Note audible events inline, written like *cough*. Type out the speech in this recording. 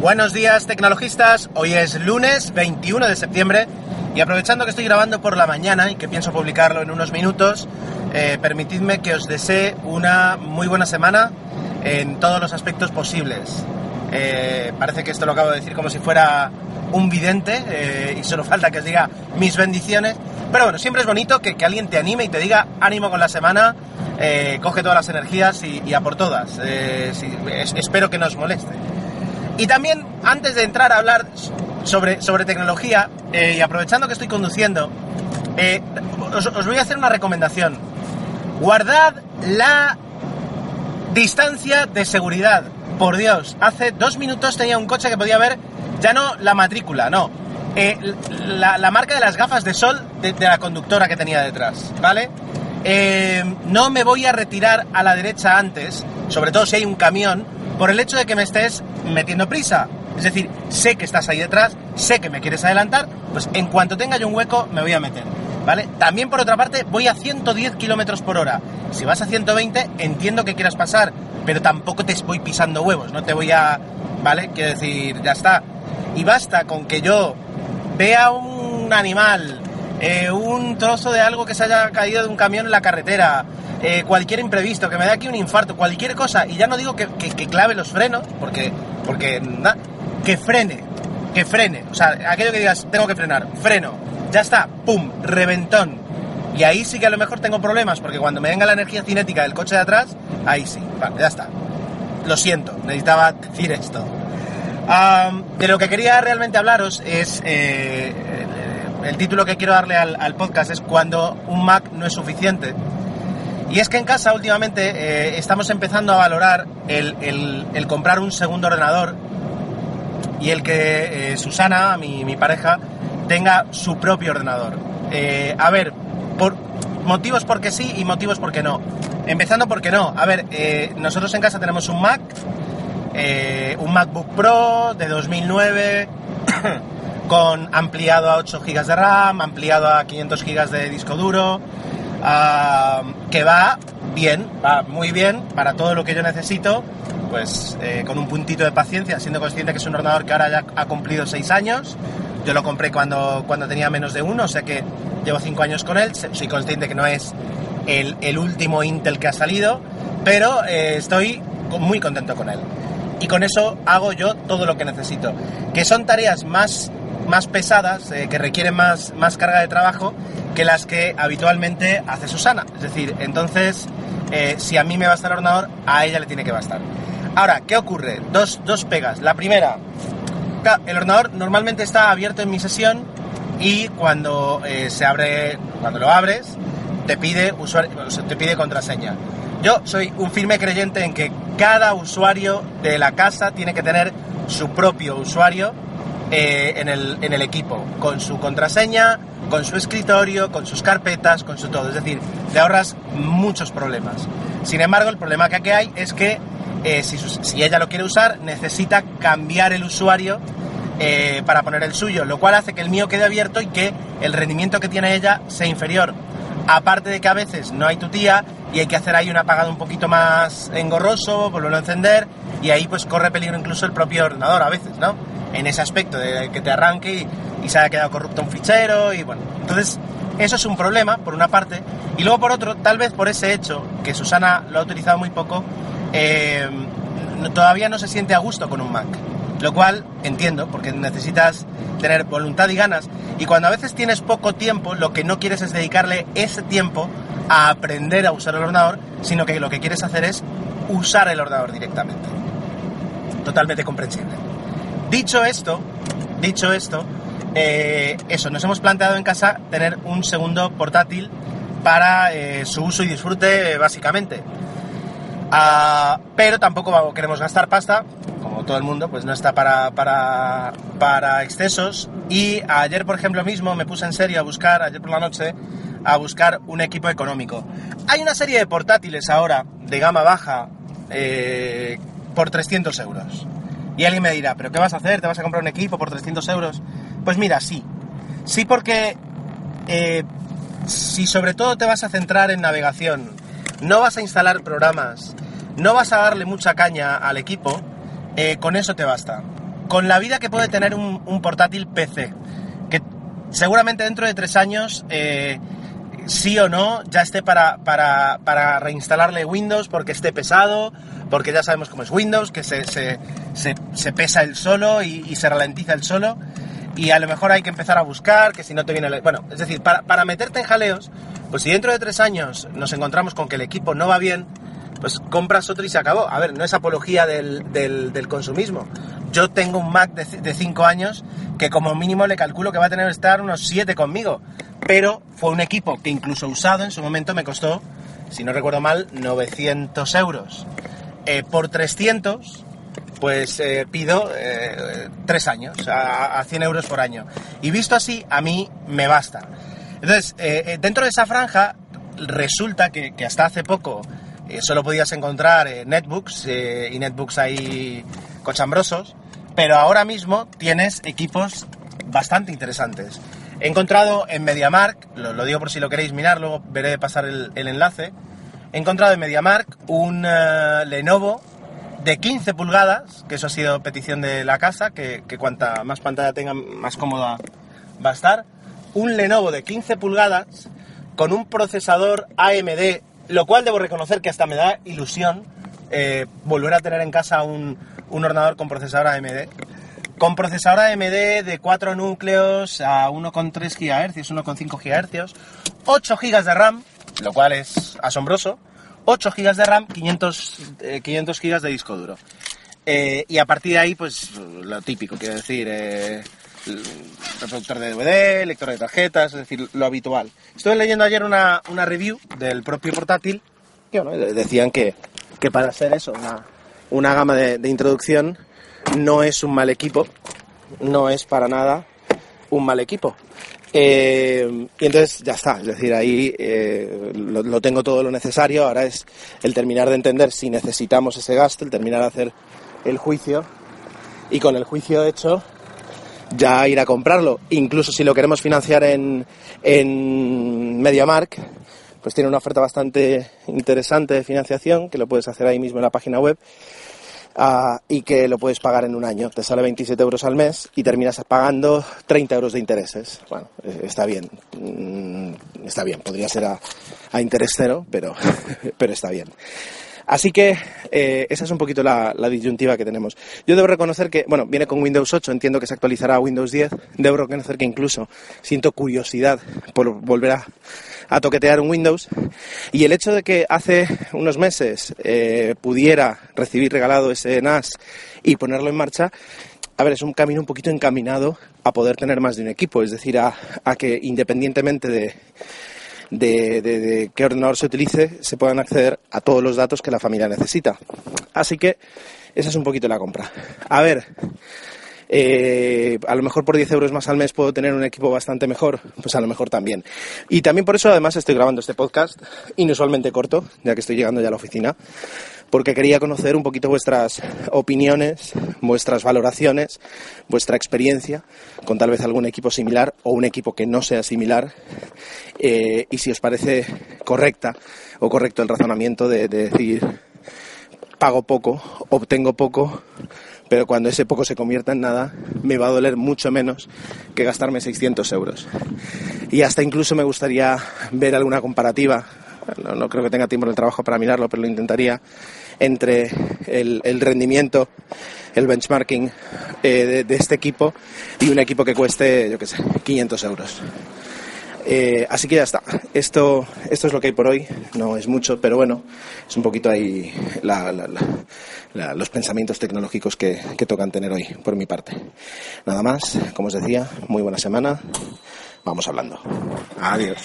Buenos días tecnologistas, hoy es lunes 21 de septiembre y aprovechando que estoy grabando por la mañana y que pienso publicarlo en unos minutos, eh, permitidme que os desee una muy buena semana en todos los aspectos posibles. Eh, parece que esto lo acabo de decir como si fuera un vidente eh, y solo falta que os diga mis bendiciones, pero bueno, siempre es bonito que, alguien te anime y te diga ánimo con la semana, coge todas las energías y, a por todas. Espero que no os moleste. Y también, antes de entrar a hablar sobre, sobre tecnología, eh, y aprovechando que estoy conduciendo, eh, os, voy a hacer una recomendación. Guardad la distancia de seguridad. Por Dios, hace dos minutos tenía un coche que podía ver ya no la matrícula, no. Eh, la, la, marca de las gafas de sol de la conductora que tenía detrás, ¿vale? no me voy a retirar a la derecha antes, sobre todo si hay un camión, por el hecho de que me estés metiendo prisa. Es decir, sé que estás ahí detrás, sé que me quieres adelantar, pues en cuanto tenga yo un hueco me voy a meter. ¿Vale? También por otra parte voy a 110 kilómetros por hora. Si vas a 120 entiendo que quieras pasar, pero tampoco te voy pisando huevos, no te voy a... ¿Vale? Quiero decir, ya está. Y basta con que yo vea un animal, eh, un trozo de algo que se haya caído de un camión en la carretera, eh, cualquier imprevisto, que me dé aquí un infarto, cualquier cosa, y ya no digo que, que, clave los frenos, porque, porque que frene, que frene, o sea, aquello que digas, tengo que frenar, freno, ya está, pum, reventón. Y ahí sí que a lo mejor tengo problemas, porque cuando me venga la energía cinética del coche de atrás, ahí sí, vale, ya está. Lo siento, necesitaba decir esto. De lo que quería realmente hablaros es, eh, el título que quiero darle al podcast es cuando un Mac no es suficiente. Y es que en casa últimamente eh, estamos empezando a valorar el, comprar un segundo ordenador y el que eh, Susana, mi, pareja, tenga su propio ordenador. Eh, a ver, por motivos porque sí y motivos porque no. Empezando porque no. A ver, nosotros en casa tenemos un Mac, un MacBook Pro de 2009. *coughs* con ampliado a 8 GB de RAM, ampliado a 500 GB de disco duro, uh, que va bien, va muy bien para todo lo que yo necesito, pues eh, con un puntito de paciencia, siendo consciente que es un ordenador que ahora ya ha cumplido 6 años. Yo lo compré cuando, cuando tenía menos de uno, o sea que llevo 5 años con él, soy consciente que no es el, el último Intel que ha salido, pero eh, estoy muy contento con él. Y con eso hago yo todo lo que necesito. Que son tareas más, más pesadas, eh, que requieren más, más carga de trabajo, que las que habitualmente hace Susana. Es decir, entonces, eh, si a mí me basta el ordenador, a ella le tiene que bastar. Ahora, ¿qué ocurre? Dos, dos pegas. La primera, el ordenador normalmente está abierto en mi sesión y cuando eh, se abre, cuando lo abres, te pide, usuario, te pide contraseña. Yo soy un firme creyente en que cada usuario de la casa tiene que tener su propio usuario eh, en, el, en el equipo, con su contraseña, con su escritorio, con sus carpetas, con su todo. Es decir, te ahorras muchos problemas. Sin embargo, el problema que aquí hay es que eh, si, ella lo quiere usar, necesita cambiar el usuario eh, para poner el suyo, lo cual hace que el mío quede abierto y que el rendimiento que tiene ella sea inferior. Aparte de que a veces no hay tu tía y hay que hacer ahí un apagado un poquito más engorroso, volverlo a encender y ahí pues corre peligro incluso el propio ordenador a veces, ¿no? En ese aspecto de que te arranque y, y se haya quedado corrupto un fichero y bueno. Entonces, eso es un problema, por una parte. Y luego, por otro, tal vez por ese hecho, que Susana lo ha utilizado muy poco, eh, todavía no se siente a gusto con un Mac. Lo cual entiendo, porque necesitas tener voluntad y ganas. Y cuando a veces tienes poco tiempo, lo que no quieres es dedicarle ese tiempo a aprender a usar el ordenador, sino que lo que quieres hacer es usar el ordenador directamente. Totalmente comprensible. Dicho esto, dicho esto, eh, eso, nos hemos planteado en casa tener un segundo portátil para eh, su uso y disfrute, básicamente. Uh, pero tampoco queremos gastar pasta, como todo el mundo, pues no está para, para, para excesos. Y ayer, por ejemplo, mismo me puse en serio a buscar, ayer por la noche, a buscar un equipo económico. Hay una serie de portátiles ahora, de gama baja, eh, por 300 euros. Y alguien me dirá, ¿pero qué vas a hacer? ¿Te vas a comprar un equipo por 300 euros? Pues mira, sí. Sí porque eh, si sobre todo te vas a centrar en navegación, no vas a instalar programas, no vas a darle mucha caña al equipo, eh, con eso te basta. con la vida que puede tener un, portátil PC, que seguramente dentro de tres años, eh, sí o no, ya esté para, para, reinstalarle Windows porque esté pesado, porque ya sabemos cómo es Windows, que se, se, pesa el solo y, se ralentiza el solo. Y a lo mejor hay que empezar a buscar, que si no te viene... El... Bueno, es decir, para, para meterte en jaleos, pues si dentro de tres años nos encontramos con que el equipo no va bien, pues compras otro y se acabó. A ver, no es apología del, del, consumismo. Yo tengo un Mac de 5 años que como mínimo le calculo que va a tener que estar unos 7 conmigo. Pero fue un equipo que incluso usado en su momento me costó, si no recuerdo mal, 900 euros. Eh, por 300, pues eh, pido eh, 3 años, a, a 100 euros por año. Y visto así, a mí me basta. Entonces, eh, dentro de esa franja, resulta que, hasta hace poco eh, solo podías encontrar eh, netbooks eh, y netbooks ahí cochambrosos, pero ahora mismo tienes equipos bastante interesantes. He encontrado en MediaMark, lo, digo por si lo queréis mirar, luego veré pasar el, enlace, he encontrado en MediaMark un Lenovo de 15 pulgadas, que eso ha sido petición de la casa, que, que cuanta más pantalla tenga, más cómoda va a estar. Un Lenovo de 15 pulgadas con un procesador AMD lo cual debo reconocer que hasta me da ilusión eh, volver a tener en casa un, ordenador con procesador AMD. Con procesador AMD de 4 núcleos a 1,3 GHz, 1,5 GHz, 8 GB de RAM, lo cual es asombroso, 8 GB de RAM, 500, 500 GB de disco duro. Eh, y a partir de ahí, pues lo típico, quiero decir, eh, reproductor de DVD, lector de tarjetas, es decir, lo habitual. Estuve leyendo ayer una, review del propio portátil que decían que, para hacer eso, una, gama de, introducción, no es un mal equipo, no es para nada un mal equipo. Eh, y entonces ya está, es decir, ahí eh, lo, lo, tengo todo lo necesario, ahora es el terminar de entender si necesitamos ese gasto, el terminar de hacer el juicio y con el juicio hecho ya ir a comprarlo. Incluso si lo queremos financiar en, en MediaMark, pues tiene una oferta bastante interesante de financiación, que lo puedes hacer ahí mismo en la página web. Ah, y que lo puedes pagar en un año. Te sale 27 euros al mes y terminas pagando 30 euros de intereses. Bueno, eh, está bien. Mm, está bien. Podría ser a, a interés cero, pero, *laughs* pero está bien. Así que eh, esa es un poquito la, disyuntiva que tenemos. Yo debo reconocer que, bueno, viene con Windows 8, entiendo que se actualizará a Windows 10. Debo reconocer que incluso siento curiosidad por volver a, toquetear un Windows. Y el hecho de que hace unos meses eh, pudiera recibir regalado ese NAS y ponerlo en marcha, a ver, es un camino un poquito encaminado a poder tener más de un equipo, es decir, a que independientemente de, de, qué ordenador se utilice, se puedan acceder a todos los datos que la familia necesita. Así que esa es un poquito la compra. A ver, eh, a lo mejor por 10 euros más al mes puedo tener un equipo bastante mejor, pues a lo mejor también. Y también por eso además estoy grabando este podcast, inusualmente corto, ya que estoy llegando ya a la oficina, porque quería conocer un poquito vuestras opiniones, vuestras valoraciones, vuestra experiencia con tal vez algún equipo similar o un equipo que no sea similar, eh, y si os parece correcta o correcto el razonamiento de decir pago poco, obtengo poco, pero cuando ese poco se convierta en nada, me va a doler mucho menos que gastarme 600 euros. Y hasta incluso me gustaría ver alguna comparativa, no, creo que tenga tiempo en el trabajo para mirarlo, pero lo intentaría, entre el, rendimiento, el benchmarking eh, de, este equipo y un equipo que cueste, yo qué sé, 500 euros. Eh, así que ya está. Esto, esto es lo que hay por hoy. No es mucho, pero bueno, es un poquito ahí los pensamientos tecnológicos que, que tocan tener hoy, por mi parte. Nada más, como os decía, muy buena semana. Vamos hablando. Adiós.